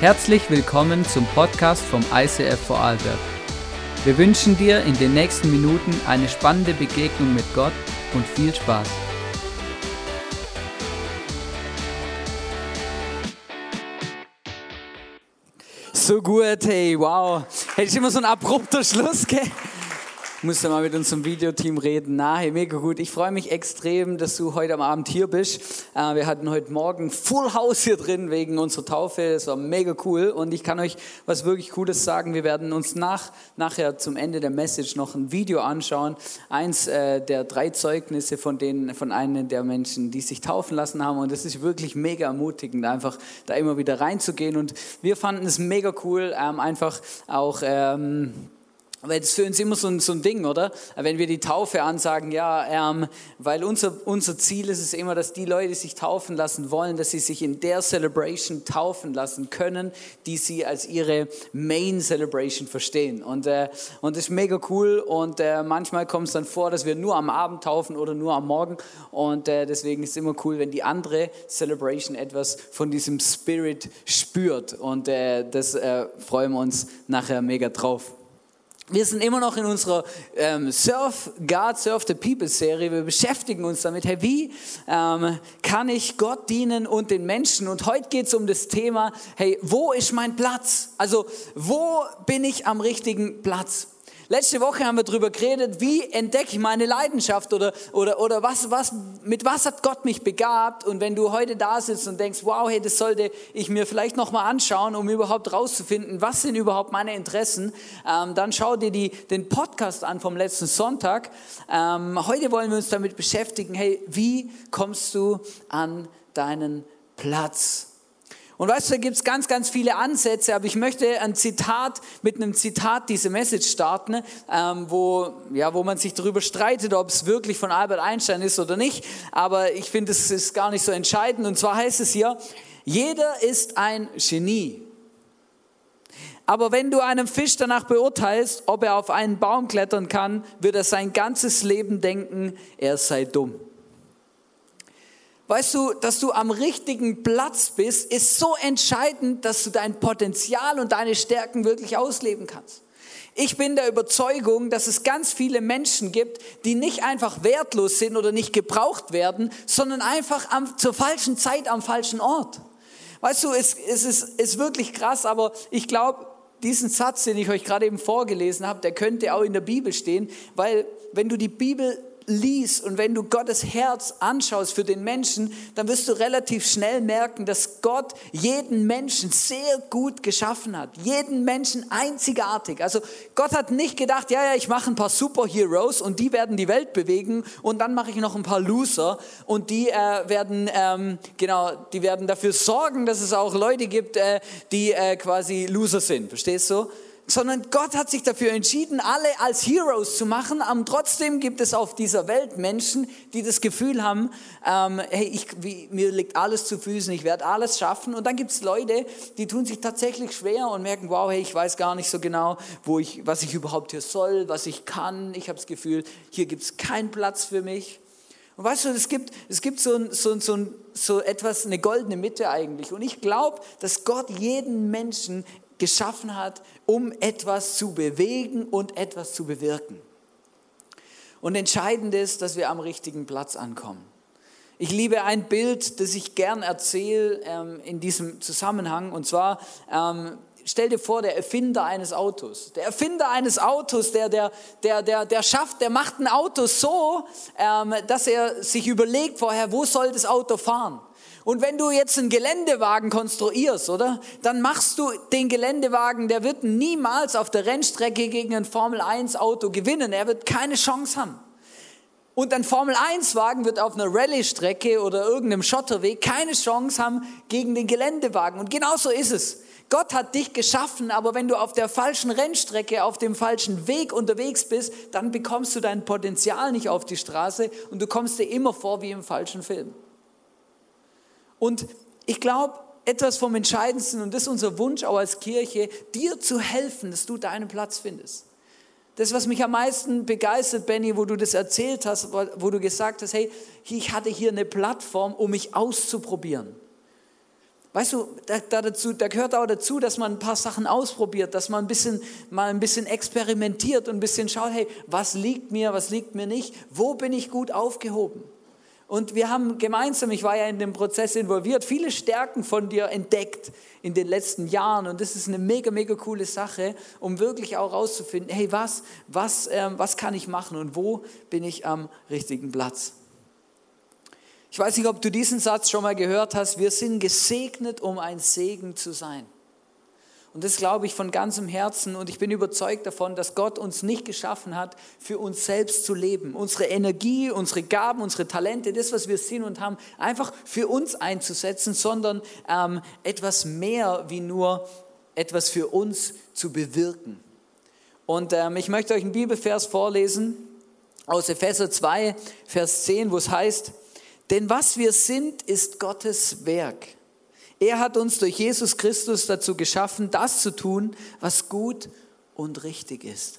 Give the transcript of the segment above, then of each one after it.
Herzlich willkommen zum Podcast vom ICF Vorarlberg. Wir wünschen dir in den nächsten Minuten eine spannende Begegnung mit Gott und viel Spaß. So gut, hey, wow. Hey, ist immer so ein abrupter Schluss, gell? Muss ja mal mit unserem Videoteam reden. Na, hey, mega gut. Ich freue mich extrem, dass du heute am Abend hier bist. Äh, wir hatten heute Morgen Full House hier drin wegen unserer Taufe. Es war mega cool. Und ich kann euch was wirklich Cooles sagen. Wir werden uns nach, nachher zum Ende der Message noch ein Video anschauen. Eins äh, der drei Zeugnisse von, denen, von einem der Menschen, die sich taufen lassen haben. Und es ist wirklich mega ermutigend, einfach da immer wieder reinzugehen. Und wir fanden es mega cool, ähm, einfach auch... Ähm, weil das ist für uns immer so ein, so ein Ding, oder? Wenn wir die Taufe ansagen, ja, ähm, weil unser, unser Ziel ist es immer, dass die Leute, sich taufen lassen wollen, dass sie sich in der Celebration taufen lassen können, die sie als ihre Main Celebration verstehen. Und, äh, und das ist mega cool und äh, manchmal kommt es dann vor, dass wir nur am Abend taufen oder nur am Morgen und äh, deswegen ist es immer cool, wenn die andere Celebration etwas von diesem Spirit spürt und äh, das äh, freuen wir uns nachher mega drauf. Wir sind immer noch in unserer ähm, Surf God, Surf the People Serie. Wir beschäftigen uns damit, hey, wie ähm, kann ich Gott dienen und den Menschen? Und heute geht es um das Thema, hey, wo ist mein Platz? Also, wo bin ich am richtigen Platz? Letzte Woche haben wir darüber geredet, wie entdecke ich meine Leidenschaft oder, oder, oder was, was, mit was hat Gott mich begabt. Und wenn du heute da sitzt und denkst, wow, hey, das sollte ich mir vielleicht nochmal anschauen, um überhaupt rauszufinden, was sind überhaupt meine Interessen, ähm, dann schau dir die, den Podcast an vom letzten Sonntag. Ähm, heute wollen wir uns damit beschäftigen, hey, wie kommst du an deinen Platz? Und weißt du, da gibt es ganz, ganz viele Ansätze, aber ich möchte ein Zitat mit einem Zitat diese Message starten, ähm, wo, ja, wo man sich darüber streitet, ob es wirklich von Albert Einstein ist oder nicht. Aber ich finde, es ist gar nicht so entscheidend. Und zwar heißt es hier, jeder ist ein Genie. Aber wenn du einen Fisch danach beurteilst, ob er auf einen Baum klettern kann, wird er sein ganzes Leben denken, er sei dumm. Weißt du, dass du am richtigen Platz bist, ist so entscheidend, dass du dein Potenzial und deine Stärken wirklich ausleben kannst. Ich bin der Überzeugung, dass es ganz viele Menschen gibt, die nicht einfach wertlos sind oder nicht gebraucht werden, sondern einfach am, zur falschen Zeit am falschen Ort. Weißt du, es, es ist, ist wirklich krass, aber ich glaube, diesen Satz, den ich euch gerade eben vorgelesen habe, der könnte auch in der Bibel stehen, weil wenn du die Bibel liest und wenn du Gottes Herz anschaust für den Menschen, dann wirst du relativ schnell merken, dass Gott jeden Menschen sehr gut geschaffen hat. Jeden Menschen einzigartig. Also Gott hat nicht gedacht, ja, ja, ich mache ein paar Superheroes und die werden die Welt bewegen und dann mache ich noch ein paar Loser und die äh, werden, ähm, genau, die werden dafür sorgen, dass es auch Leute gibt, äh, die äh, quasi Loser sind. Verstehst du? Sondern Gott hat sich dafür entschieden, alle als Heroes zu machen. Aber trotzdem gibt es auf dieser Welt Menschen, die das Gefühl haben, ähm, hey, ich, wie, mir liegt alles zu Füßen, ich werde alles schaffen. Und dann gibt es Leute, die tun sich tatsächlich schwer und merken, wow, hey, ich weiß gar nicht so genau, wo ich, was ich überhaupt hier soll, was ich kann. Ich habe das Gefühl, hier gibt es keinen Platz für mich. Und weißt du, es gibt, es gibt so, so, so, so etwas, eine goldene Mitte eigentlich. Und ich glaube, dass Gott jeden Menschen geschaffen hat, um etwas zu bewegen und etwas zu bewirken. Und entscheidend ist, dass wir am richtigen Platz ankommen. Ich liebe ein Bild, das ich gern erzähle ähm, in diesem Zusammenhang. Und zwar, ähm, stell dir vor, der Erfinder eines Autos. Der Erfinder eines Autos, der, der, der, der, der schafft, der macht ein Auto so, ähm, dass er sich überlegt vorher, wo soll das Auto fahren. Und wenn du jetzt einen Geländewagen konstruierst, oder? Dann machst du den Geländewagen, der wird niemals auf der Rennstrecke gegen ein Formel 1 Auto gewinnen. Er wird keine Chance haben. Und ein Formel 1 Wagen wird auf einer Rallye-Strecke oder irgendeinem Schotterweg keine Chance haben gegen den Geländewagen. Und genau so ist es. Gott hat dich geschaffen, aber wenn du auf der falschen Rennstrecke, auf dem falschen Weg unterwegs bist, dann bekommst du dein Potenzial nicht auf die Straße und du kommst dir immer vor wie im falschen Film. Und ich glaube, etwas vom Entscheidendsten, und das ist unser Wunsch auch als Kirche, dir zu helfen, dass du deinen Platz findest. Das, was mich am meisten begeistert, Benny, wo du das erzählt hast, wo du gesagt hast, hey, ich hatte hier eine Plattform, um mich auszuprobieren. Weißt du, da, da, dazu, da gehört auch dazu, dass man ein paar Sachen ausprobiert, dass man ein bisschen, mal ein bisschen experimentiert und ein bisschen schaut, hey, was liegt mir, was liegt mir nicht, wo bin ich gut aufgehoben? Und wir haben gemeinsam, ich war ja in dem Prozess involviert, viele Stärken von dir entdeckt in den letzten Jahren. Und das ist eine mega, mega coole Sache, um wirklich auch rauszufinden, hey, was, was, äh, was kann ich machen und wo bin ich am richtigen Platz? Ich weiß nicht, ob du diesen Satz schon mal gehört hast. Wir sind gesegnet, um ein Segen zu sein. Und das glaube ich von ganzem Herzen und ich bin überzeugt davon, dass Gott uns nicht geschaffen hat, für uns selbst zu leben. Unsere Energie, unsere Gaben, unsere Talente, das, was wir sind und haben, einfach für uns einzusetzen, sondern ähm, etwas mehr wie nur etwas für uns zu bewirken. Und ähm, ich möchte euch einen Bibelvers vorlesen aus Epheser 2, Vers 10, wo es heißt, denn was wir sind, ist Gottes Werk. Er hat uns durch Jesus Christus dazu geschaffen, das zu tun, was gut und richtig ist.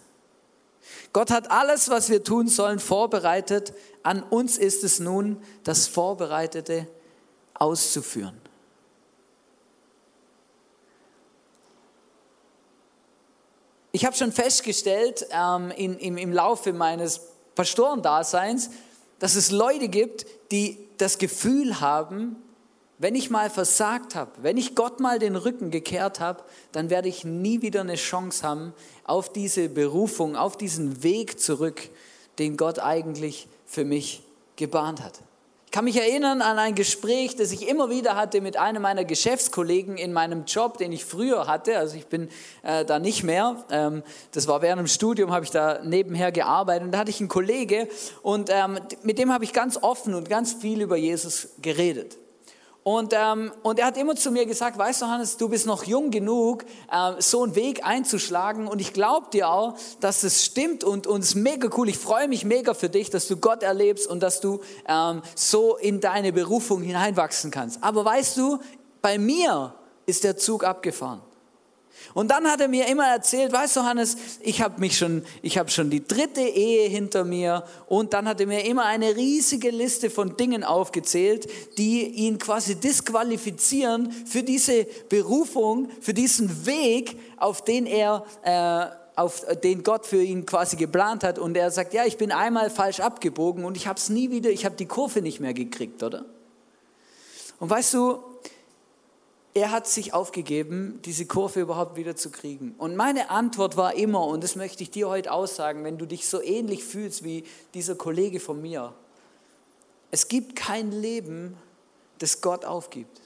Gott hat alles, was wir tun sollen, vorbereitet. An uns ist es nun, das Vorbereitete auszuführen. Ich habe schon festgestellt ähm, in, im, im Laufe meines Pastorendaseins, dass es Leute gibt, die das Gefühl haben, wenn ich mal versagt habe, wenn ich Gott mal den Rücken gekehrt habe, dann werde ich nie wieder eine Chance haben auf diese Berufung, auf diesen Weg zurück, den Gott eigentlich für mich gebahnt hat. Ich kann mich erinnern an ein Gespräch, das ich immer wieder hatte mit einem meiner Geschäftskollegen in meinem Job, den ich früher hatte. Also ich bin äh, da nicht mehr. Ähm, das war während dem Studium, habe ich da nebenher gearbeitet. Und da hatte ich einen Kollege und ähm, mit dem habe ich ganz offen und ganz viel über Jesus geredet. Und, ähm, und er hat immer zu mir gesagt, weißt du Hannes, du bist noch jung genug, äh, so einen Weg einzuschlagen und ich glaube dir auch, dass es stimmt und, es ist mega cool. Ich freue mich mega für dich, dass du Gott erlebst und dass du ähm, so in deine Berufung hineinwachsen kannst. Aber weißt du, bei mir ist der Zug abgefahren. Und dann hat er mir immer erzählt, weißt du Hannes, ich habe mich schon, ich habe schon die dritte Ehe hinter mir und dann hat er mir immer eine riesige Liste von Dingen aufgezählt, die ihn quasi disqualifizieren für diese Berufung, für diesen Weg, auf den er äh, auf den Gott für ihn quasi geplant hat. Und er sagt, ja, ich bin einmal falsch abgebogen und ich habe es nie wieder, ich habe die Kurve nicht mehr gekriegt, oder? Und weißt du, er hat sich aufgegeben, diese Kurve überhaupt wieder zu kriegen. Und meine Antwort war immer, und das möchte ich dir heute aussagen, wenn du dich so ähnlich fühlst wie dieser Kollege von mir, es gibt kein Leben, das Gott aufgibt.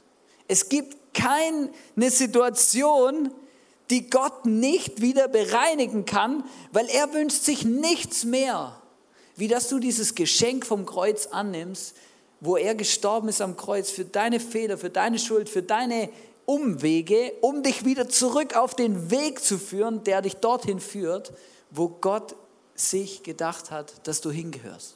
Es gibt keine Situation, die Gott nicht wieder bereinigen kann, weil er wünscht sich nichts mehr, wie dass du dieses Geschenk vom Kreuz annimmst, wo er gestorben ist am Kreuz für deine Fehler, für deine Schuld, für deine Umwege, um dich wieder zurück auf den Weg zu führen, der dich dorthin führt, wo Gott sich gedacht hat, dass du hingehörst.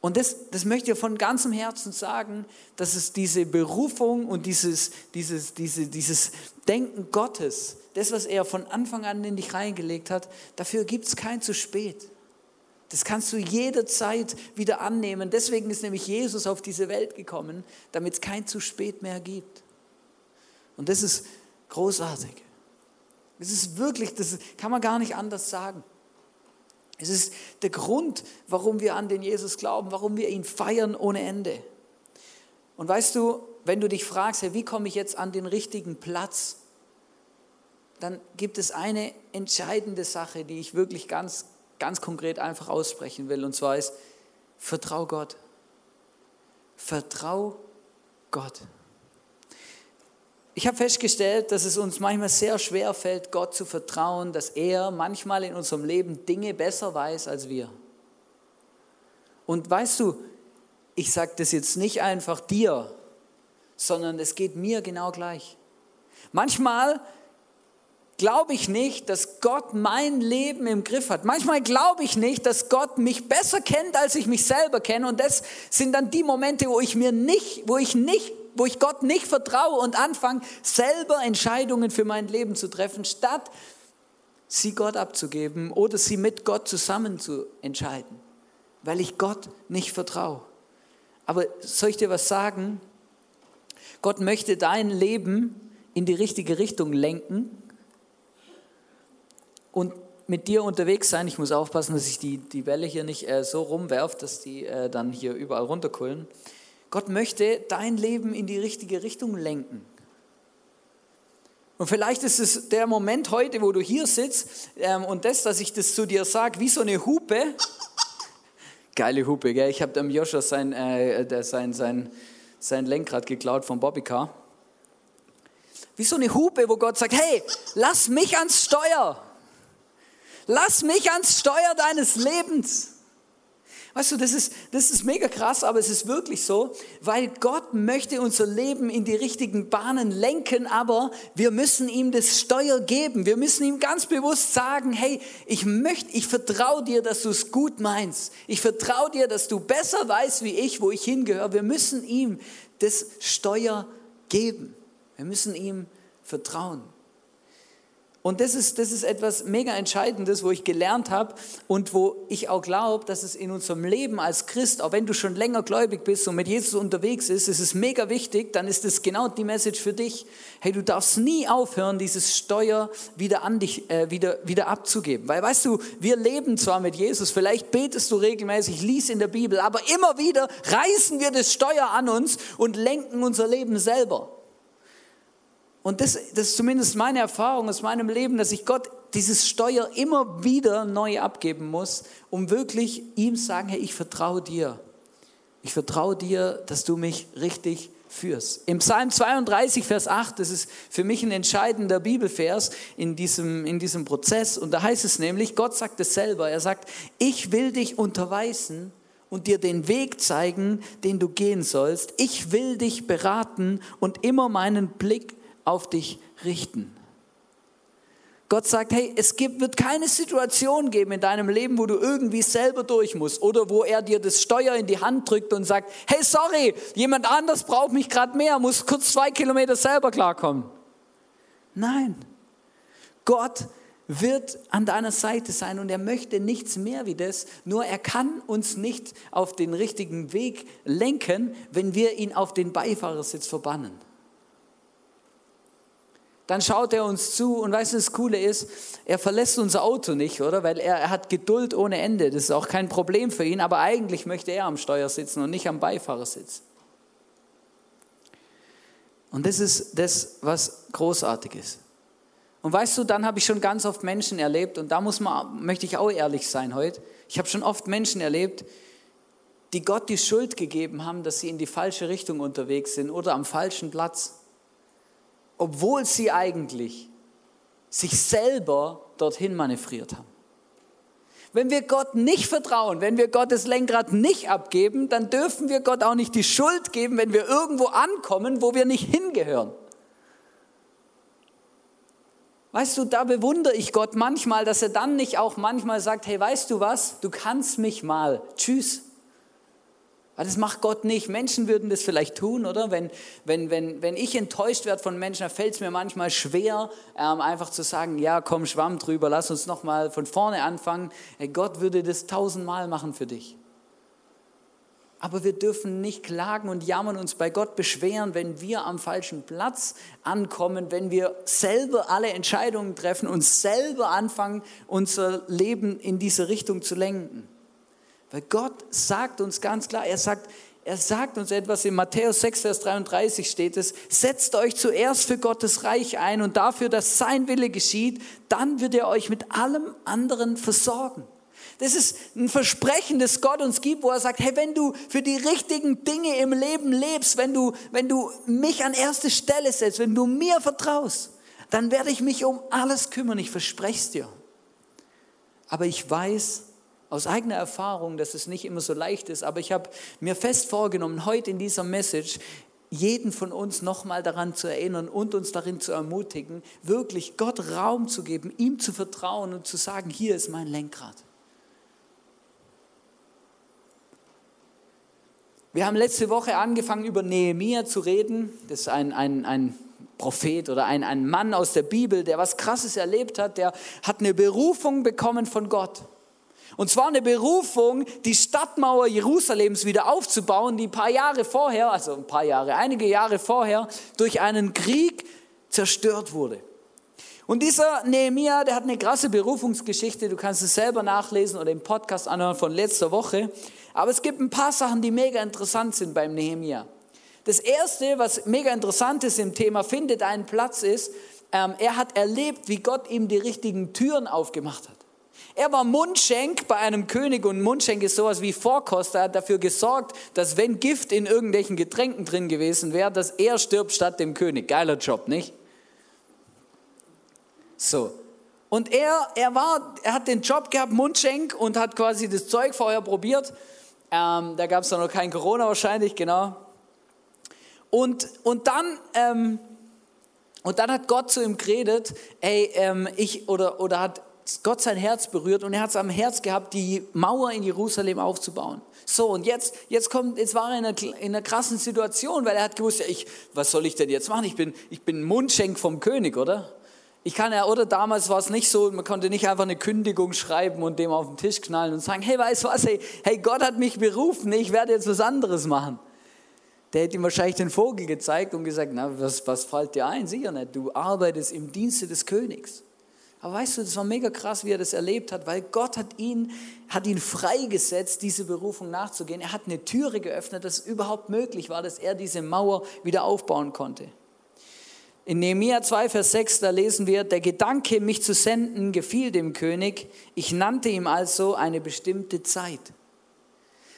Und das, das möchte ich von ganzem Herzen sagen, dass es diese Berufung und dieses, dieses, diese, dieses Denken Gottes, das, was er von Anfang an in dich reingelegt hat, dafür gibt es kein zu spät. Das kannst du jederzeit wieder annehmen. Deswegen ist nämlich Jesus auf diese Welt gekommen, damit es kein zu spät mehr gibt. Und das ist großartig. Das ist wirklich, das kann man gar nicht anders sagen. Es ist der Grund, warum wir an den Jesus glauben, warum wir ihn feiern ohne Ende. Und weißt du, wenn du dich fragst, hey, wie komme ich jetzt an den richtigen Platz, dann gibt es eine entscheidende Sache, die ich wirklich ganz ganz konkret einfach aussprechen will. Und zwar ist, vertrau Gott. Vertrau Gott. Ich habe festgestellt, dass es uns manchmal sehr schwer fällt, Gott zu vertrauen, dass er manchmal in unserem Leben Dinge besser weiß als wir. Und weißt du, ich sage das jetzt nicht einfach dir, sondern es geht mir genau gleich. Manchmal glaube ich nicht, dass Gott mein Leben im Griff hat. Manchmal glaube ich nicht, dass Gott mich besser kennt, als ich mich selber kenne. Und das sind dann die Momente, wo ich mir nicht, wo ich nicht, wo ich Gott nicht vertraue und anfange, selber Entscheidungen für mein Leben zu treffen, statt sie Gott abzugeben oder sie mit Gott zusammen zu entscheiden, weil ich Gott nicht vertraue. Aber soll ich dir was sagen? Gott möchte dein Leben in die richtige Richtung lenken und mit dir unterwegs sein. Ich muss aufpassen, dass ich die, die Welle hier nicht äh, so rumwerfe, dass die äh, dann hier überall runterkullen. Gott möchte dein Leben in die richtige Richtung lenken. Und vielleicht ist es der Moment heute, wo du hier sitzt ähm, und das, dass ich das zu dir sage, wie so eine Hupe. Geile Hupe, gell? Ich habe dem Joshua sein, äh, sein, sein, sein Lenkrad geklaut vom Bobbycar. Wie so eine Hupe, wo Gott sagt, hey, lass mich ans Steuer. Lass mich ans Steuer deines Lebens. Weißt du, das ist, das ist mega krass, aber es ist wirklich so, weil Gott möchte unser Leben in die richtigen Bahnen lenken, aber wir müssen ihm das Steuer geben. Wir müssen ihm ganz bewusst sagen, hey, ich möchte, ich vertraue dir, dass du es gut meinst. Ich vertraue dir, dass du besser weißt wie ich, wo ich hingehöre. Wir müssen ihm das Steuer geben. Wir müssen ihm vertrauen. Und das ist, das ist etwas mega Entscheidendes, wo ich gelernt habe und wo ich auch glaube, dass es in unserem Leben als Christ, auch wenn du schon länger gläubig bist und mit Jesus unterwegs ist, ist es mega wichtig, dann ist es genau die Message für dich. Hey, du darfst nie aufhören, dieses Steuer wieder an dich, äh, wieder, wieder abzugeben. Weil weißt du, wir leben zwar mit Jesus, vielleicht betest du regelmäßig, liest in der Bibel, aber immer wieder reißen wir das Steuer an uns und lenken unser Leben selber. Und das, das ist zumindest meine Erfahrung aus meinem Leben, dass ich Gott dieses Steuer immer wieder neu abgeben muss, um wirklich ihm sagen, hey, ich vertraue dir. Ich vertraue dir, dass du mich richtig führst. Im Psalm 32, Vers 8, das ist für mich ein entscheidender Bibelvers in diesem, in diesem Prozess. Und da heißt es nämlich, Gott sagt es selber, er sagt, ich will dich unterweisen und dir den Weg zeigen, den du gehen sollst. Ich will dich beraten und immer meinen Blick auf dich richten. Gott sagt, hey, es gibt, wird keine Situation geben in deinem Leben, wo du irgendwie selber durch musst oder wo er dir das Steuer in die Hand drückt und sagt, hey, sorry, jemand anders braucht mich gerade mehr, muss kurz zwei Kilometer selber klarkommen. Nein, Gott wird an deiner Seite sein und er möchte nichts mehr wie das, nur er kann uns nicht auf den richtigen Weg lenken, wenn wir ihn auf den Beifahrersitz verbannen dann schaut er uns zu und weißt du, das Coole ist, er verlässt unser Auto nicht, oder? Weil er, er, hat Geduld ohne Ende. Das ist auch kein Problem für ihn, aber eigentlich möchte er am Steuer sitzen und nicht am Beifahrersitz. Und das ist das, was großartig ist. Und weißt du, dann habe ich schon ganz oft Menschen erlebt und da muss man, möchte ich auch ehrlich sein heute. Ich habe schon oft Menschen erlebt, die Gott die Schuld gegeben haben, dass sie in die falsche Richtung unterwegs sind oder am falschen Platz obwohl sie eigentlich sich selber dorthin manövriert haben. Wenn wir Gott nicht vertrauen, wenn wir Gottes Lenkrad nicht abgeben, dann dürfen wir Gott auch nicht die Schuld geben, wenn wir irgendwo ankommen, wo wir nicht hingehören. Weißt du, da bewundere ich Gott manchmal, dass er dann nicht auch manchmal sagt, hey, weißt du was, du kannst mich mal, tschüss. Aber das macht Gott nicht. Menschen würden das vielleicht tun, oder? Wenn, wenn, wenn, wenn ich enttäuscht werde von Menschen, dann fällt es mir manchmal schwer, ähm, einfach zu sagen, ja, komm, schwamm drüber, lass uns nochmal von vorne anfangen. Hey, Gott würde das tausendmal machen für dich. Aber wir dürfen nicht klagen und jammern, uns bei Gott beschweren, wenn wir am falschen Platz ankommen, wenn wir selber alle Entscheidungen treffen und selber anfangen, unser Leben in diese Richtung zu lenken. Weil Gott sagt uns ganz klar, er sagt, er sagt uns etwas, in Matthäus 6, Vers 33 steht es, setzt euch zuerst für Gottes Reich ein und dafür, dass sein Wille geschieht, dann wird er euch mit allem anderen versorgen. Das ist ein Versprechen, das Gott uns gibt, wo er sagt, hey, wenn du für die richtigen Dinge im Leben lebst, wenn du, wenn du mich an erste Stelle setzt, wenn du mir vertraust, dann werde ich mich um alles kümmern, ich verspreche es dir. Aber ich weiß, aus eigener Erfahrung, dass es nicht immer so leicht ist, aber ich habe mir fest vorgenommen, heute in dieser Message jeden von uns nochmal daran zu erinnern und uns darin zu ermutigen, wirklich Gott Raum zu geben, ihm zu vertrauen und zu sagen, hier ist mein Lenkrad. Wir haben letzte Woche angefangen, über Nehemia zu reden. Das ist ein, ein, ein Prophet oder ein, ein Mann aus der Bibel, der was Krasses erlebt hat. Der hat eine Berufung bekommen von Gott. Und zwar eine Berufung, die Stadtmauer Jerusalems wieder aufzubauen, die ein paar Jahre vorher, also ein paar Jahre, einige Jahre vorher, durch einen Krieg zerstört wurde. Und dieser Nehemiah, der hat eine krasse Berufungsgeschichte, du kannst es selber nachlesen oder im Podcast anhören von letzter Woche. Aber es gibt ein paar Sachen, die mega interessant sind beim Nehemiah. Das erste, was mega interessant ist im Thema findet einen Platz ist, ähm, er hat erlebt, wie Gott ihm die richtigen Türen aufgemacht hat. Er war Mundschenk bei einem König und Mundschenk ist sowas wie Vorkoster. Er hat dafür gesorgt, dass wenn Gift in irgendwelchen Getränken drin gewesen wäre, dass er stirbt statt dem König. Geiler Job, nicht? So. Und er, er war, er hat den Job gehabt, Mundschenk, und hat quasi das Zeug vorher probiert. Ähm, da gab es noch kein Corona wahrscheinlich, genau. Und, und dann, ähm, und dann hat Gott zu ihm geredet, ey, ähm, ich, oder, oder hat Gott sein Herz berührt und er hat es am Herz gehabt, die Mauer in Jerusalem aufzubauen. So, und jetzt, jetzt, kommt, jetzt war er in einer, in einer krassen Situation, weil er hat gewusst, ja, ich, was soll ich denn jetzt machen? Ich bin, ich bin Mundschenk vom König, oder? Ich kann ja, oder damals war es nicht so, man konnte nicht einfach eine Kündigung schreiben und dem auf den Tisch knallen und sagen, hey, weißt du was, hey, hey, Gott hat mich berufen, ich werde jetzt was anderes machen. Der hätte ihm wahrscheinlich den Vogel gezeigt und gesagt, na, was, was fällt dir ein? Sicher nicht, du arbeitest im Dienste des Königs. Aber weißt du, das war mega krass, wie er das erlebt hat, weil Gott hat ihn, hat ihn freigesetzt, diese Berufung nachzugehen. Er hat eine Türe geöffnet, dass es überhaupt möglich war, dass er diese Mauer wieder aufbauen konnte. In Nehemiah 2, Vers 6, da lesen wir, der Gedanke, mich zu senden, gefiel dem König. Ich nannte ihm also eine bestimmte Zeit.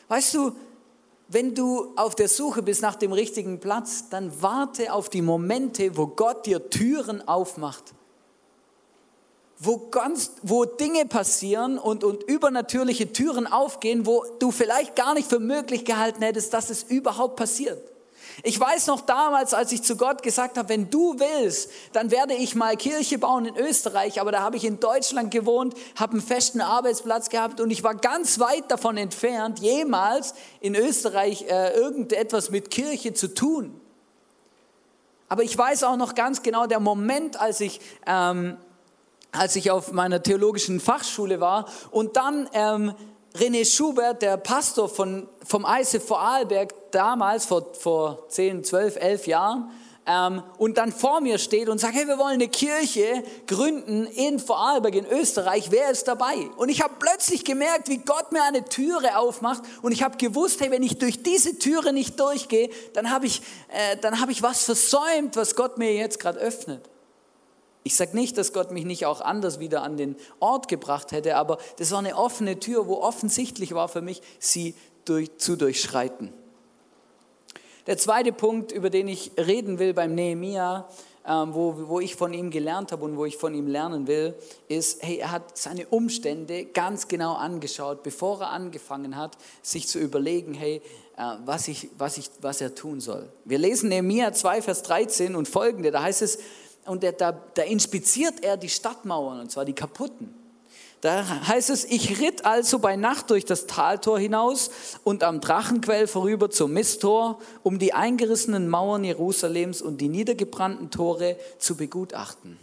Weißt du, wenn du auf der Suche bist nach dem richtigen Platz, dann warte auf die Momente, wo Gott dir Türen aufmacht. Wo, ganz, wo Dinge passieren und, und übernatürliche Türen aufgehen, wo du vielleicht gar nicht für möglich gehalten hättest, dass es überhaupt passiert. Ich weiß noch damals, als ich zu Gott gesagt habe, wenn du willst, dann werde ich mal Kirche bauen in Österreich, aber da habe ich in Deutschland gewohnt, habe einen festen Arbeitsplatz gehabt und ich war ganz weit davon entfernt, jemals in Österreich äh, irgendetwas mit Kirche zu tun. Aber ich weiß auch noch ganz genau, der Moment, als ich, ähm, als ich auf meiner theologischen Fachschule war und dann ähm, René Schubert, der Pastor von, vom ICF Vorarlberg, damals vor, vor 10, 12, 11 Jahren, ähm, und dann vor mir steht und sagt, hey, wir wollen eine Kirche gründen in Vorarlberg in Österreich, wer ist dabei? Und ich habe plötzlich gemerkt, wie Gott mir eine Türe aufmacht und ich habe gewusst, hey, wenn ich durch diese Türe nicht durchgehe, dann habe ich, äh, hab ich was versäumt, was Gott mir jetzt gerade öffnet. Ich sage nicht, dass Gott mich nicht auch anders wieder an den Ort gebracht hätte, aber das war eine offene Tür, wo offensichtlich war für mich, sie durch, zu durchschreiten. Der zweite Punkt, über den ich reden will beim Nehemia, ähm, wo, wo ich von ihm gelernt habe und wo ich von ihm lernen will, ist, hey, er hat seine Umstände ganz genau angeschaut, bevor er angefangen hat, sich zu überlegen, hey, äh, was, ich, was, ich, was er tun soll. Wir lesen Nehemia 2, Vers 13 und folgende, da heißt es, und da, da inspiziert er die Stadtmauern, und zwar die kaputten. Da heißt es, ich ritt also bei Nacht durch das Taltor hinaus und am Drachenquell vorüber zum Misttor, um die eingerissenen Mauern Jerusalems und die niedergebrannten Tore zu begutachten.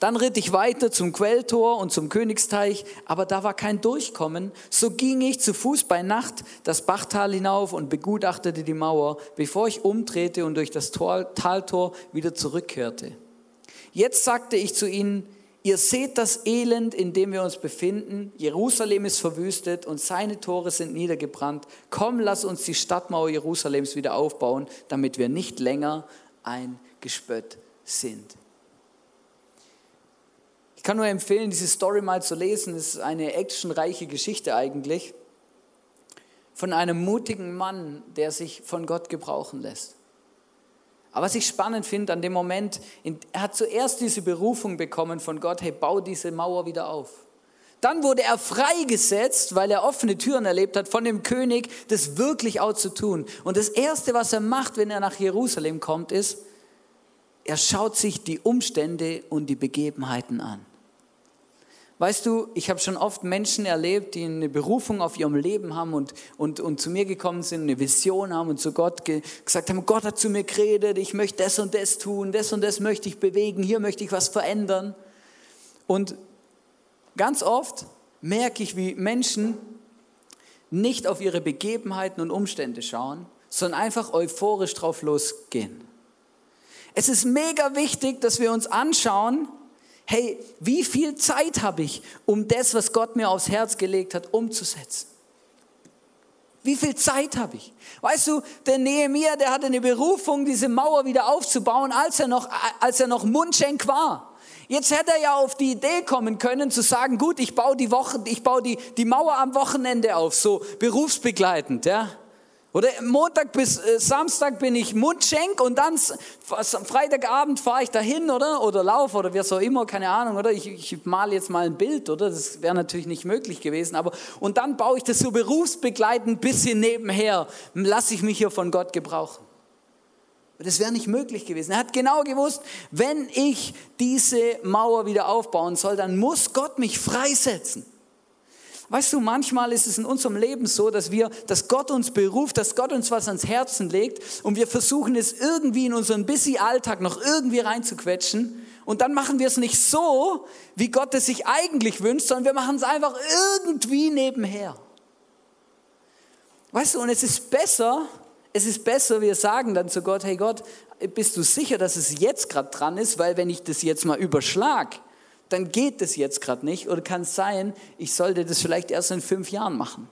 Dann ritt ich weiter zum Quelltor und zum Königsteich, aber da war kein Durchkommen. So ging ich zu Fuß bei Nacht das Bachtal hinauf und begutachtete die Mauer, bevor ich umdrehte und durch das Tor, Taltor wieder zurückkehrte. Jetzt sagte ich zu ihnen, ihr seht das Elend, in dem wir uns befinden. Jerusalem ist verwüstet und seine Tore sind niedergebrannt. Komm, lass uns die Stadtmauer Jerusalems wieder aufbauen, damit wir nicht länger ein Gespött sind. Ich kann nur empfehlen, diese Story mal zu lesen. Es ist eine actionreiche Geschichte eigentlich von einem mutigen Mann, der sich von Gott gebrauchen lässt. Aber was ich spannend finde an dem Moment, er hat zuerst diese Berufung bekommen von Gott, hey, bau diese Mauer wieder auf. Dann wurde er freigesetzt, weil er offene Türen erlebt hat von dem König, das wirklich auch zu tun. Und das Erste, was er macht, wenn er nach Jerusalem kommt, ist, er schaut sich die Umstände und die Begebenheiten an. Weißt du, ich habe schon oft Menschen erlebt, die eine Berufung auf ihrem Leben haben und, und, und zu mir gekommen sind, eine Vision haben und zu Gott ge gesagt haben, Gott hat zu mir geredet, ich möchte das und das tun, das und das möchte ich bewegen, hier möchte ich was verändern. Und ganz oft merke ich, wie Menschen nicht auf ihre Begebenheiten und Umstände schauen, sondern einfach euphorisch drauf losgehen. Es ist mega wichtig, dass wir uns anschauen, hey, wie viel Zeit habe ich, um das, was Gott mir aufs Herz gelegt hat, umzusetzen? Wie viel Zeit habe ich? Weißt du, der Nehemiah, der hatte eine Berufung, diese Mauer wieder aufzubauen, als er noch, als er noch Mundschenk war. Jetzt hätte er ja auf die Idee kommen können zu sagen, gut, ich baue die Woche, ich baue die, die Mauer am Wochenende auf, so berufsbegleitend, ja. Oder Montag bis äh, Samstag bin ich Mundschenk und dann Freitagabend fahre ich dahin, oder? Oder laufe oder wie so immer, keine Ahnung, oder? Ich, ich male jetzt mal ein Bild, oder? Das wäre natürlich nicht möglich gewesen, aber und dann baue ich das so berufsbegleitend ein bisschen nebenher, lasse ich mich hier von Gott gebrauchen. Das wäre nicht möglich gewesen. Er hat genau gewusst, wenn ich diese Mauer wieder aufbauen soll, dann muss Gott mich freisetzen. Weißt du, manchmal ist es in unserem Leben so, dass wir, dass Gott uns beruft, dass Gott uns was ans Herzen legt und wir versuchen es irgendwie in unseren busy Alltag noch irgendwie reinzuquetschen und dann machen wir es nicht so, wie Gott es sich eigentlich wünscht, sondern wir machen es einfach irgendwie nebenher. Weißt du, und es ist besser, es ist besser, wir sagen dann zu Gott, hey Gott, bist du sicher, dass es jetzt gerade dran ist, weil wenn ich das jetzt mal überschlag, dann geht das jetzt gerade nicht oder kann es sein, ich sollte das vielleicht erst in fünf Jahren machen.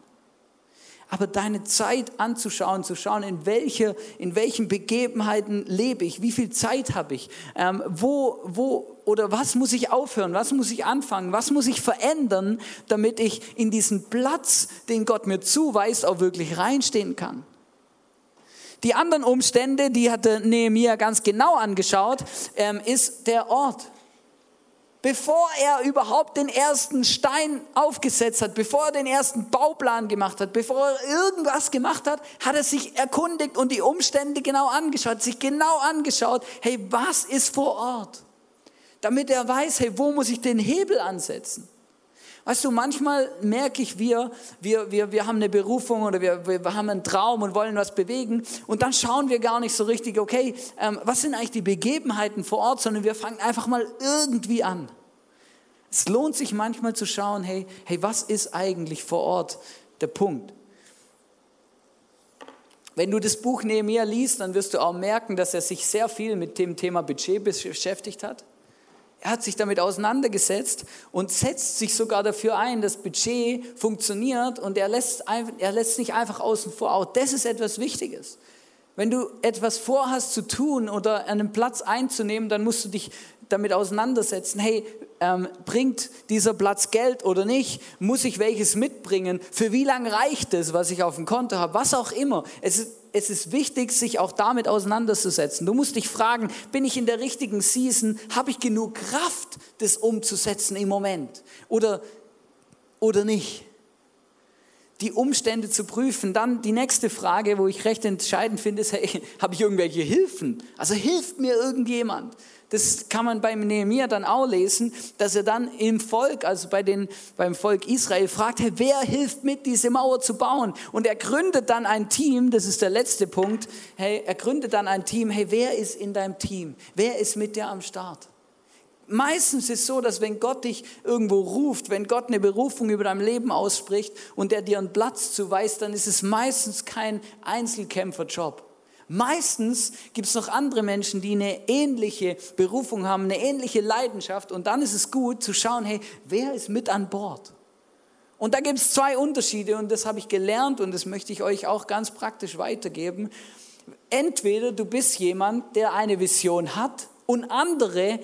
Aber deine Zeit anzuschauen, zu schauen, in, welche, in welchen Begebenheiten lebe ich, wie viel Zeit habe ich, ähm, wo, wo oder was muss ich aufhören, was muss ich anfangen, was muss ich verändern, damit ich in diesen Platz, den Gott mir zuweist, auch wirklich reinstehen kann. Die anderen Umstände, die hatte Nehemiah ganz genau angeschaut, ähm, ist der Ort. Bevor er überhaupt den ersten Stein aufgesetzt hat, bevor er den ersten Bauplan gemacht hat, bevor er irgendwas gemacht hat, hat er sich erkundigt und die Umstände genau angeschaut, sich genau angeschaut, hey, was ist vor Ort? Damit er weiß, hey, wo muss ich den Hebel ansetzen? Weißt du, manchmal merke ich, wir, wir, wir, wir haben eine Berufung oder wir, wir haben einen Traum und wollen was bewegen und dann schauen wir gar nicht so richtig, okay, ähm, was sind eigentlich die Begebenheiten vor Ort, sondern wir fangen einfach mal irgendwie an. Es lohnt sich manchmal zu schauen, hey, hey, was ist eigentlich vor Ort der Punkt? Wenn du das Buch Nehemiah liest, dann wirst du auch merken, dass er sich sehr viel mit dem Thema Budget beschäftigt hat. Er hat sich damit auseinandergesetzt und setzt sich sogar dafür ein, dass Budget funktioniert und er lässt, er lässt nicht einfach außen vor. Auch das ist etwas Wichtiges. Wenn du etwas vorhast zu tun oder einen Platz einzunehmen, dann musst du dich damit auseinandersetzen. Hey, ähm, bringt dieser Platz Geld oder nicht? Muss ich welches mitbringen? Für wie lange reicht es, was ich auf dem Konto habe? Was auch immer. Es ist, es ist wichtig, sich auch damit auseinanderzusetzen. Du musst dich fragen, bin ich in der richtigen Season? Habe ich genug Kraft, das umzusetzen im Moment? Oder, oder nicht? Die Umstände zu prüfen. Dann die nächste Frage, wo ich recht entscheidend finde, ist, hey, habe ich irgendwelche Hilfen? Also hilft mir irgendjemand? Das kann man beim Nehemiah dann auch lesen, dass er dann im Volk, also bei den, beim Volk Israel fragt, hey, wer hilft mit, diese Mauer zu bauen? Und er gründet dann ein Team, das ist der letzte Punkt, hey, er gründet dann ein Team, hey, wer ist in deinem Team? Wer ist mit dir am Start? Meistens ist es so, dass wenn Gott dich irgendwo ruft, wenn Gott eine Berufung über dein Leben ausspricht und er dir einen Platz zuweist, dann ist es meistens kein Einzelkämpferjob Meistens gibt es noch andere Menschen, die eine ähnliche Berufung haben, eine ähnliche Leidenschaft und dann ist es gut zu schauen, hey, wer ist mit an Bord? Und da gibt es zwei Unterschiede und das habe ich gelernt und das möchte ich euch auch ganz praktisch weitergeben. Entweder du bist jemand, der eine Vision hat und andere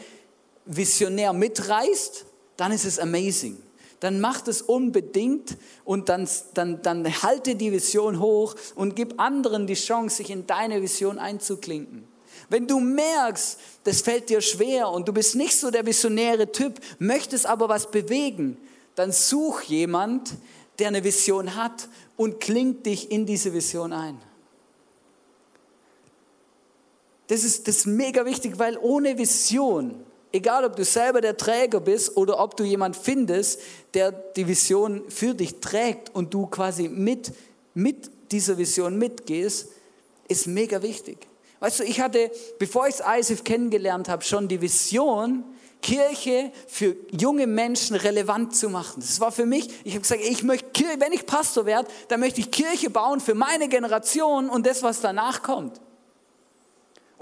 visionär mitreißt, dann ist es amazing dann mach das unbedingt und dann, dann, dann halte die Vision hoch und gib anderen die Chance, sich in deine Vision einzuklinken. Wenn du merkst, das fällt dir schwer und du bist nicht so der visionäre Typ, möchtest aber was bewegen, dann such jemand, der eine Vision hat und klingt dich in diese Vision ein. Das ist, das ist mega wichtig, weil ohne Vision Egal, ob du selber der Träger bist oder ob du jemand findest, der die Vision für dich trägt und du quasi mit, mit dieser Vision mitgehst, ist mega wichtig. Weißt du, ich hatte, bevor ich ISIF kennengelernt habe, schon die Vision, Kirche für junge Menschen relevant zu machen. Das war für mich, ich habe gesagt, ich möchte, wenn ich Pastor werde, dann möchte ich Kirche bauen für meine Generation und das, was danach kommt.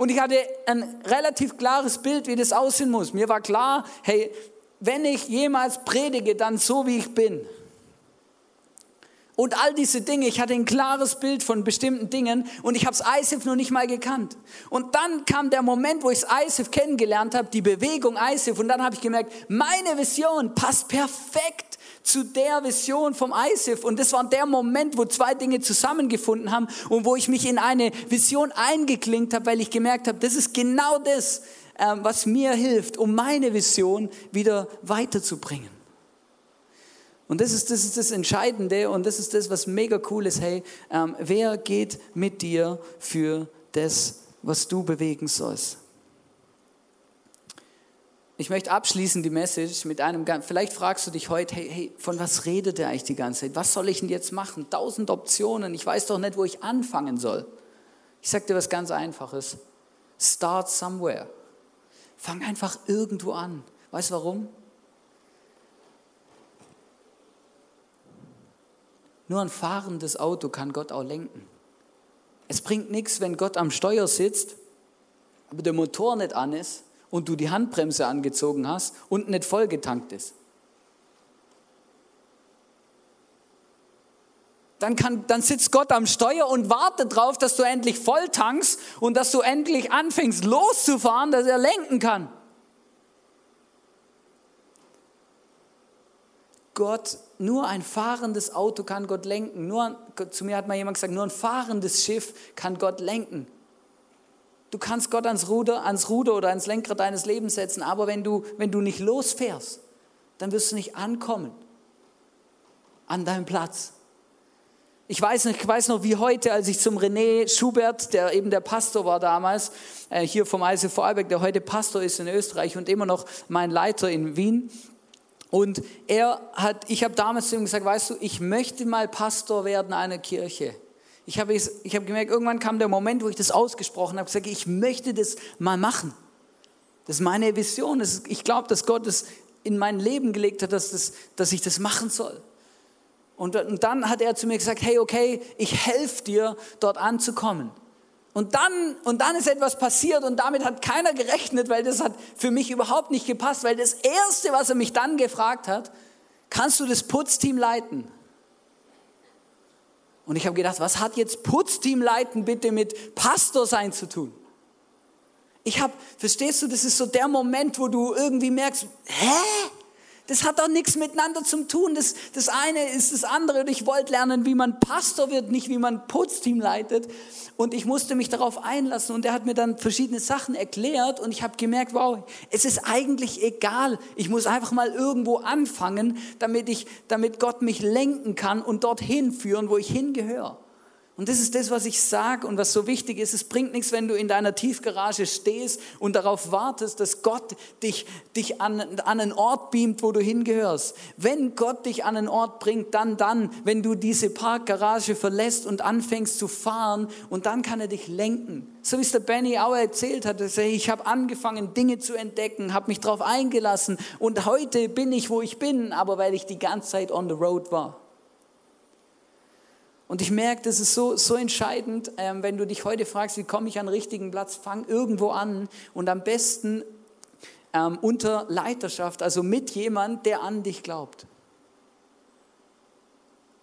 Und ich hatte ein relativ klares Bild, wie das aussehen muss. Mir war klar, hey, wenn ich jemals predige, dann so, wie ich bin. Und all diese Dinge, ich hatte ein klares Bild von bestimmten Dingen und ich habe das ISIF noch nicht mal gekannt. Und dann kam der Moment, wo ich ISIF kennengelernt habe, die Bewegung ISIF und dann habe ich gemerkt, meine Vision passt perfekt zu der Vision vom ISIF. Und das war der Moment, wo zwei Dinge zusammengefunden haben und wo ich mich in eine Vision eingeklinkt habe, weil ich gemerkt habe, das ist genau das, ähm, was mir hilft, um meine Vision wieder weiterzubringen. Und das ist, das ist das Entscheidende und das ist das, was mega cool ist. Hey, ähm, wer geht mit dir für das, was du bewegen sollst? Ich möchte abschließen die Message mit einem, vielleicht fragst du dich heute, hey, hey, von was redet er eigentlich die ganze Zeit? Was soll ich denn jetzt machen? Tausend Optionen, ich weiß doch nicht, wo ich anfangen soll. Ich sage dir was ganz Einfaches. Start somewhere. Fang einfach irgendwo an. Weißt du warum? Nur ein fahrendes Auto kann Gott auch lenken. Es bringt nichts, wenn Gott am Steuer sitzt, aber der Motor nicht an ist und du die Handbremse angezogen hast und nicht vollgetankt ist. Dann, kann, dann sitzt Gott am Steuer und wartet darauf, dass du endlich voll tankst und dass du endlich anfängst loszufahren, dass er lenken kann. Gott, nur ein fahrendes Auto kann Gott lenken. Nur, zu mir hat mal jemand gesagt, nur ein fahrendes Schiff kann Gott lenken. Du kannst Gott ans Ruder, ans Ruder oder ans Lenkrad deines Lebens setzen, aber wenn du, wenn du nicht losfährst, dann wirst du nicht ankommen an deinem Platz. Ich weiß, nicht, ich weiß noch wie heute, als ich zum René Schubert, der eben der Pastor war damals, äh, hier vom ICF Vorarlberg, der heute Pastor ist in Österreich und immer noch mein Leiter in Wien, und er hat, ich habe damals zu ihm gesagt, weißt du, ich möchte mal Pastor werden einer Kirche. Ich habe hab gemerkt, irgendwann kam der Moment, wo ich das ausgesprochen habe, gesagt, ich möchte das mal machen. Das ist meine Vision. ich glaube, dass Gott es in mein Leben gelegt hat, dass, das, dass ich das machen soll. Und, und dann hat er zu mir gesagt, hey, okay, ich helfe dir, dort anzukommen. Und dann, und dann ist etwas passiert und damit hat keiner gerechnet, weil das hat für mich überhaupt nicht gepasst, weil das Erste, was er mich dann gefragt hat, kannst du das Putzteam leiten? Und ich habe gedacht, was hat jetzt Putzteam leiten bitte mit Pastor sein zu tun? Ich habe, verstehst du, das ist so der Moment, wo du irgendwie merkst, hä? Das hat doch nichts miteinander zu tun. Das, das eine ist das andere. Und ich wollte lernen, wie man Pastor wird, nicht wie man Putzteam leitet. Und ich musste mich darauf einlassen. Und er hat mir dann verschiedene Sachen erklärt. Und ich habe gemerkt, wow, es ist eigentlich egal. Ich muss einfach mal irgendwo anfangen, damit, ich, damit Gott mich lenken kann und dorthin führen, wo ich hingehöre. Und das ist das, was ich sage und was so wichtig ist. Es bringt nichts, wenn du in deiner Tiefgarage stehst und darauf wartest, dass Gott dich, dich an, an einen Ort beamt, wo du hingehörst. Wenn Gott dich an einen Ort bringt, dann dann, wenn du diese Parkgarage verlässt und anfängst zu fahren und dann kann er dich lenken. So wie es der Benny auch erzählt hat, dass er, ich habe angefangen, Dinge zu entdecken, habe mich darauf eingelassen und heute bin ich, wo ich bin, aber weil ich die ganze Zeit on the road war. Und ich merke, das ist so, so entscheidend, ähm, wenn du dich heute fragst, wie komme ich an den richtigen Platz, fang irgendwo an und am besten ähm, unter Leiterschaft, also mit jemand, der an dich glaubt.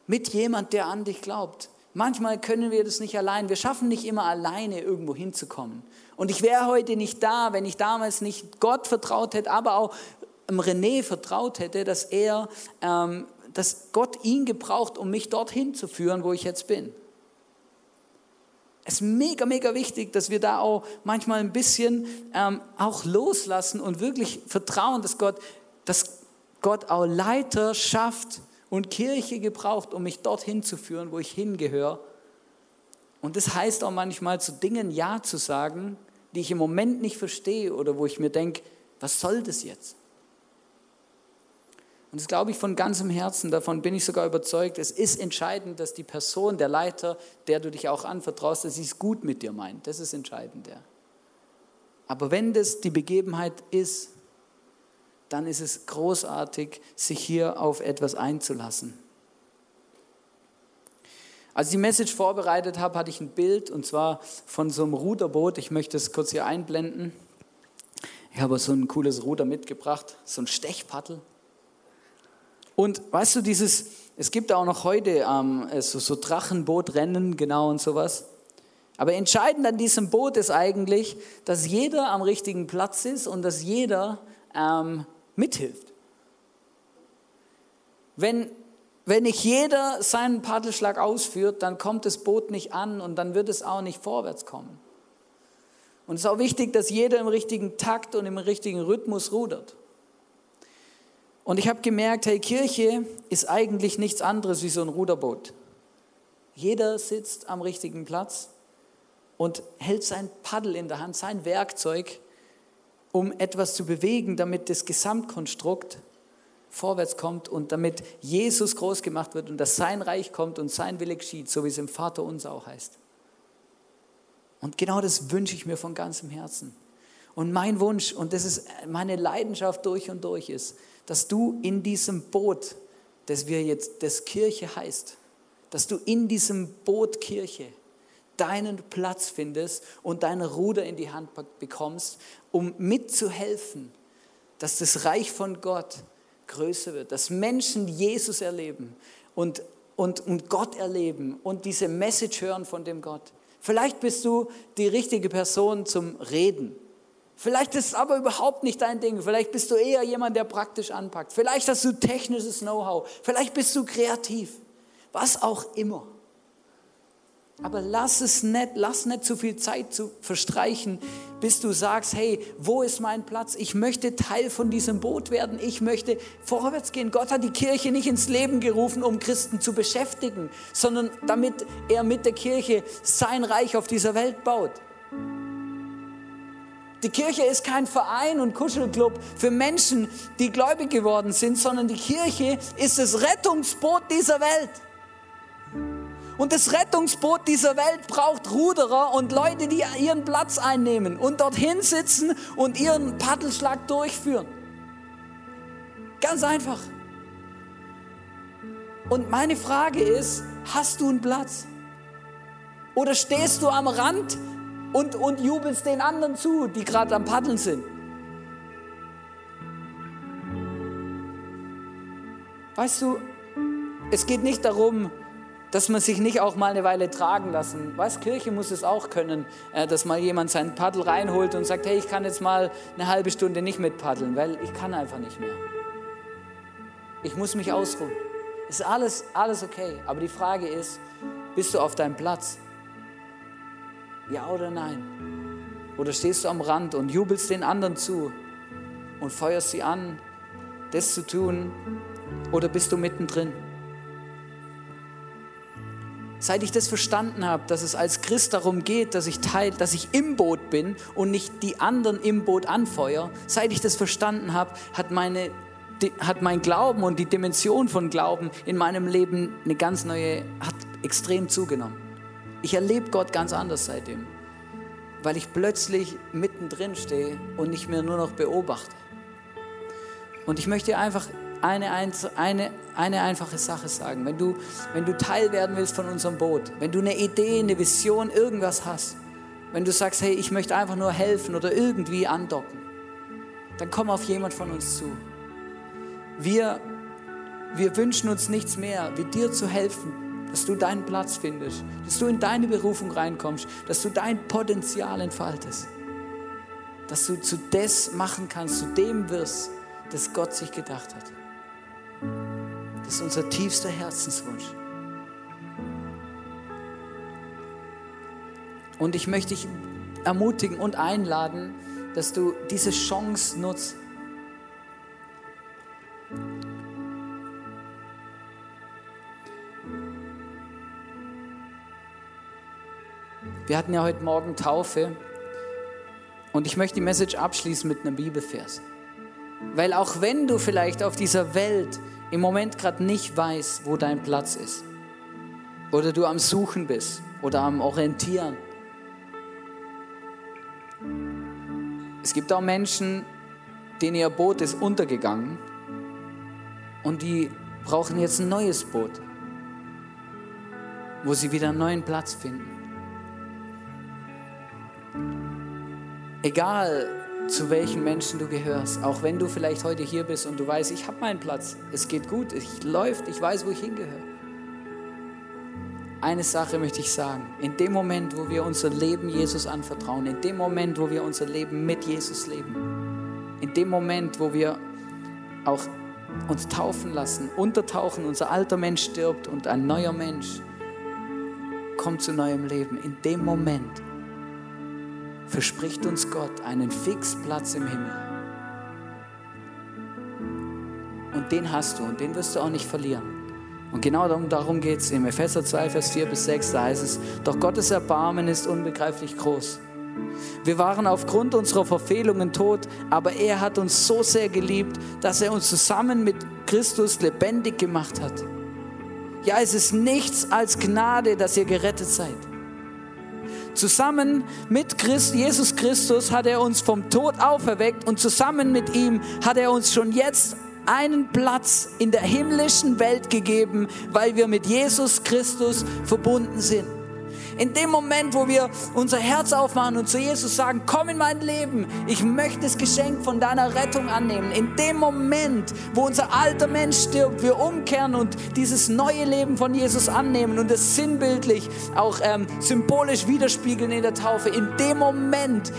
Mit jemand, der an dich glaubt. Manchmal können wir das nicht allein. Wir schaffen nicht immer alleine irgendwo hinzukommen. Und ich wäre heute nicht da, wenn ich damals nicht Gott vertraut hätte, aber auch René vertraut hätte, dass er ähm, dass Gott ihn gebraucht, um mich dorthin zu führen, wo ich jetzt bin. Es ist mega, mega wichtig, dass wir da auch manchmal ein bisschen ähm, auch loslassen und wirklich vertrauen, dass Gott, dass Gott auch Leiter schafft und Kirche gebraucht, um mich dorthin zu führen, wo ich hingehöre. Und das heißt auch manchmal zu Dingen Ja zu sagen, die ich im Moment nicht verstehe oder wo ich mir denke, was soll das jetzt? Und das glaube ich von ganzem Herzen, davon bin ich sogar überzeugt. Es ist entscheidend, dass die Person, der Leiter, der du dich auch anvertraust, dass sie es gut mit dir meint. Das ist entscheidend. Ja. Aber wenn das die Begebenheit ist, dann ist es großartig, sich hier auf etwas einzulassen. Als ich die Message vorbereitet habe, hatte ich ein Bild und zwar von so einem Ruderboot. Ich möchte es kurz hier einblenden. Ich habe so ein cooles Ruder mitgebracht, so ein Stechpaddel. Und weißt du, dieses, es gibt auch noch heute ähm, so, so Drachenbootrennen, genau und sowas. Aber entscheidend an diesem Boot ist eigentlich, dass jeder am richtigen Platz ist und dass jeder ähm, mithilft. Wenn, wenn nicht jeder seinen Paddelschlag ausführt, dann kommt das Boot nicht an und dann wird es auch nicht vorwärts kommen. Und es ist auch wichtig, dass jeder im richtigen Takt und im richtigen Rhythmus rudert. Und ich habe gemerkt, hey, Kirche ist eigentlich nichts anderes wie so ein Ruderboot. Jeder sitzt am richtigen Platz und hält sein Paddel in der Hand, sein Werkzeug, um etwas zu bewegen, damit das Gesamtkonstrukt vorwärts kommt und damit Jesus groß gemacht wird und dass sein Reich kommt und sein Wille geschieht, so wie es im Vater uns auch heißt. Und genau das wünsche ich mir von ganzem Herzen. Und mein Wunsch, und das ist meine Leidenschaft durch und durch, ist, dass du in diesem Boot, das wir jetzt, das Kirche heißt, dass du in diesem Boot Kirche deinen Platz findest und dein Ruder in die Hand bekommst, um mitzuhelfen, dass das Reich von Gott größer wird, dass Menschen Jesus erleben und, und, und Gott erleben und diese Message hören von dem Gott. Vielleicht bist du die richtige Person zum Reden. Vielleicht ist es aber überhaupt nicht dein Ding. Vielleicht bist du eher jemand, der praktisch anpackt. Vielleicht hast du technisches Know-how. Vielleicht bist du kreativ. Was auch immer. Aber lass es nicht, lass nicht zu viel Zeit zu verstreichen, bis du sagst, hey, wo ist mein Platz? Ich möchte Teil von diesem Boot werden. Ich möchte vorwärts gehen. Gott hat die Kirche nicht ins Leben gerufen, um Christen zu beschäftigen, sondern damit er mit der Kirche sein Reich auf dieser Welt baut. Die Kirche ist kein Verein und Kuschelclub für Menschen, die gläubig geworden sind, sondern die Kirche ist das Rettungsboot dieser Welt. Und das Rettungsboot dieser Welt braucht Ruderer und Leute, die ihren Platz einnehmen und dorthin sitzen und ihren Paddelschlag durchführen. Ganz einfach. Und meine Frage ist, hast du einen Platz? Oder stehst du am Rand und, und jubelst den anderen zu, die gerade am Paddeln sind? Weißt du, es geht nicht darum, dass man sich nicht auch mal eine Weile tragen lassen. Was Kirche muss es auch können, äh, dass mal jemand seinen Paddel reinholt und sagt, hey, ich kann jetzt mal eine halbe Stunde nicht mit paddeln, weil ich kann einfach nicht mehr. Ich muss mich ausruhen. Ist alles, alles okay. Aber die Frage ist, bist du auf deinem Platz? Ja oder nein? Oder stehst du am Rand und jubelst den anderen zu und feuerst sie an, das zu tun? Oder bist du mittendrin? Seit ich das verstanden habe, dass es als Christ darum geht, dass ich teil, dass ich im Boot bin und nicht die anderen im Boot anfeuere, seit ich das verstanden habe, hat meine hat mein Glauben und die Dimension von Glauben in meinem Leben eine ganz neue, hat extrem zugenommen. Ich erlebe Gott ganz anders seitdem, weil ich plötzlich mittendrin stehe und nicht mehr nur noch beobachte. Und ich möchte einfach eine, eine, eine einfache Sache sagen. Wenn du, wenn du Teil werden willst von unserem Boot, wenn du eine Idee, eine Vision, irgendwas hast, wenn du sagst, hey, ich möchte einfach nur helfen oder irgendwie andocken, dann komm auf jemand von uns zu. Wir, wir wünschen uns nichts mehr, wie dir zu helfen, dass du deinen Platz findest, dass du in deine Berufung reinkommst, dass du dein Potenzial entfaltest, dass du zu das machen kannst, zu dem wirst, das Gott sich gedacht hat. Das ist unser tiefster Herzenswunsch. Und ich möchte dich ermutigen und einladen, dass du diese Chance nutzt. Wir hatten ja heute Morgen Taufe und ich möchte die Message abschließen mit einem Bibelvers. Weil auch wenn du vielleicht auf dieser Welt im Moment gerade nicht weißt, wo dein Platz ist, oder du am Suchen bist oder am Orientieren, es gibt auch Menschen, denen ihr Boot ist untergegangen und die brauchen jetzt ein neues Boot, wo sie wieder einen neuen Platz finden. Egal zu welchen Menschen du gehörst, auch wenn du vielleicht heute hier bist und du weißt, ich habe meinen Platz, es geht gut, es läuft, ich weiß, wo ich hingehöre. Eine Sache möchte ich sagen, in dem Moment, wo wir unser Leben Jesus anvertrauen, in dem Moment, wo wir unser Leben mit Jesus leben, in dem Moment, wo wir auch uns taufen lassen, untertauchen, unser alter Mensch stirbt und ein neuer Mensch kommt zu neuem Leben. In dem Moment verspricht uns Gott einen Fixplatz im Himmel. Und den hast du und den wirst du auch nicht verlieren. Und genau darum, darum geht es im Epheser 2, Vers 4 bis 6, da heißt es, doch Gottes Erbarmen ist unbegreiflich groß. Wir waren aufgrund unserer Verfehlungen tot, aber er hat uns so sehr geliebt, dass er uns zusammen mit Christus lebendig gemacht hat. Ja, es ist nichts als Gnade, dass ihr gerettet seid. Zusammen mit Christ, Jesus Christus hat er uns vom Tod auferweckt und zusammen mit ihm hat er uns schon jetzt einen Platz in der himmlischen Welt gegeben, weil wir mit Jesus Christus verbunden sind. In dem Moment, wo wir unser Herz aufmachen und zu Jesus sagen, komm in mein Leben, ich möchte das Geschenk von deiner Rettung annehmen. In dem Moment, wo unser alter Mensch stirbt, wir umkehren und dieses neue Leben von Jesus annehmen und es sinnbildlich, auch ähm, symbolisch widerspiegeln in der Taufe. In dem Moment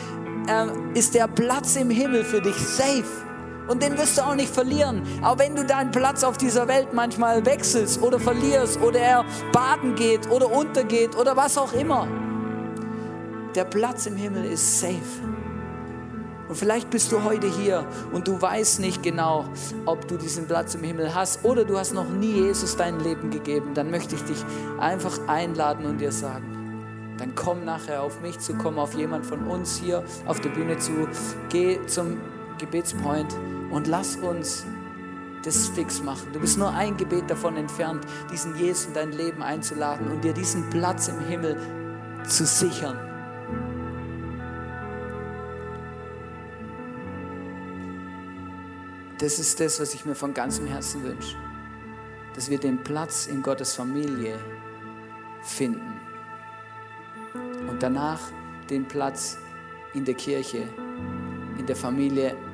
ähm, ist der Platz im Himmel für dich safe. Und den wirst du auch nicht verlieren. Auch wenn du deinen Platz auf dieser Welt manchmal wechselst oder verlierst oder er baden geht oder untergeht oder was auch immer. Der Platz im Himmel ist safe. Und vielleicht bist du heute hier und du weißt nicht genau, ob du diesen Platz im Himmel hast oder du hast noch nie Jesus dein Leben gegeben. Dann möchte ich dich einfach einladen und dir sagen, dann komm nachher auf mich zu, komm auf jemand von uns hier auf der Bühne zu, geh zum Gebetspoint und lass uns das fix machen. Du bist nur ein Gebet davon entfernt, diesen Jesus in dein Leben einzuladen und dir diesen Platz im Himmel zu sichern. Das ist das, was ich mir von ganzem Herzen wünsche. Dass wir den Platz in Gottes Familie finden. Und danach den Platz in der Kirche, in der Familie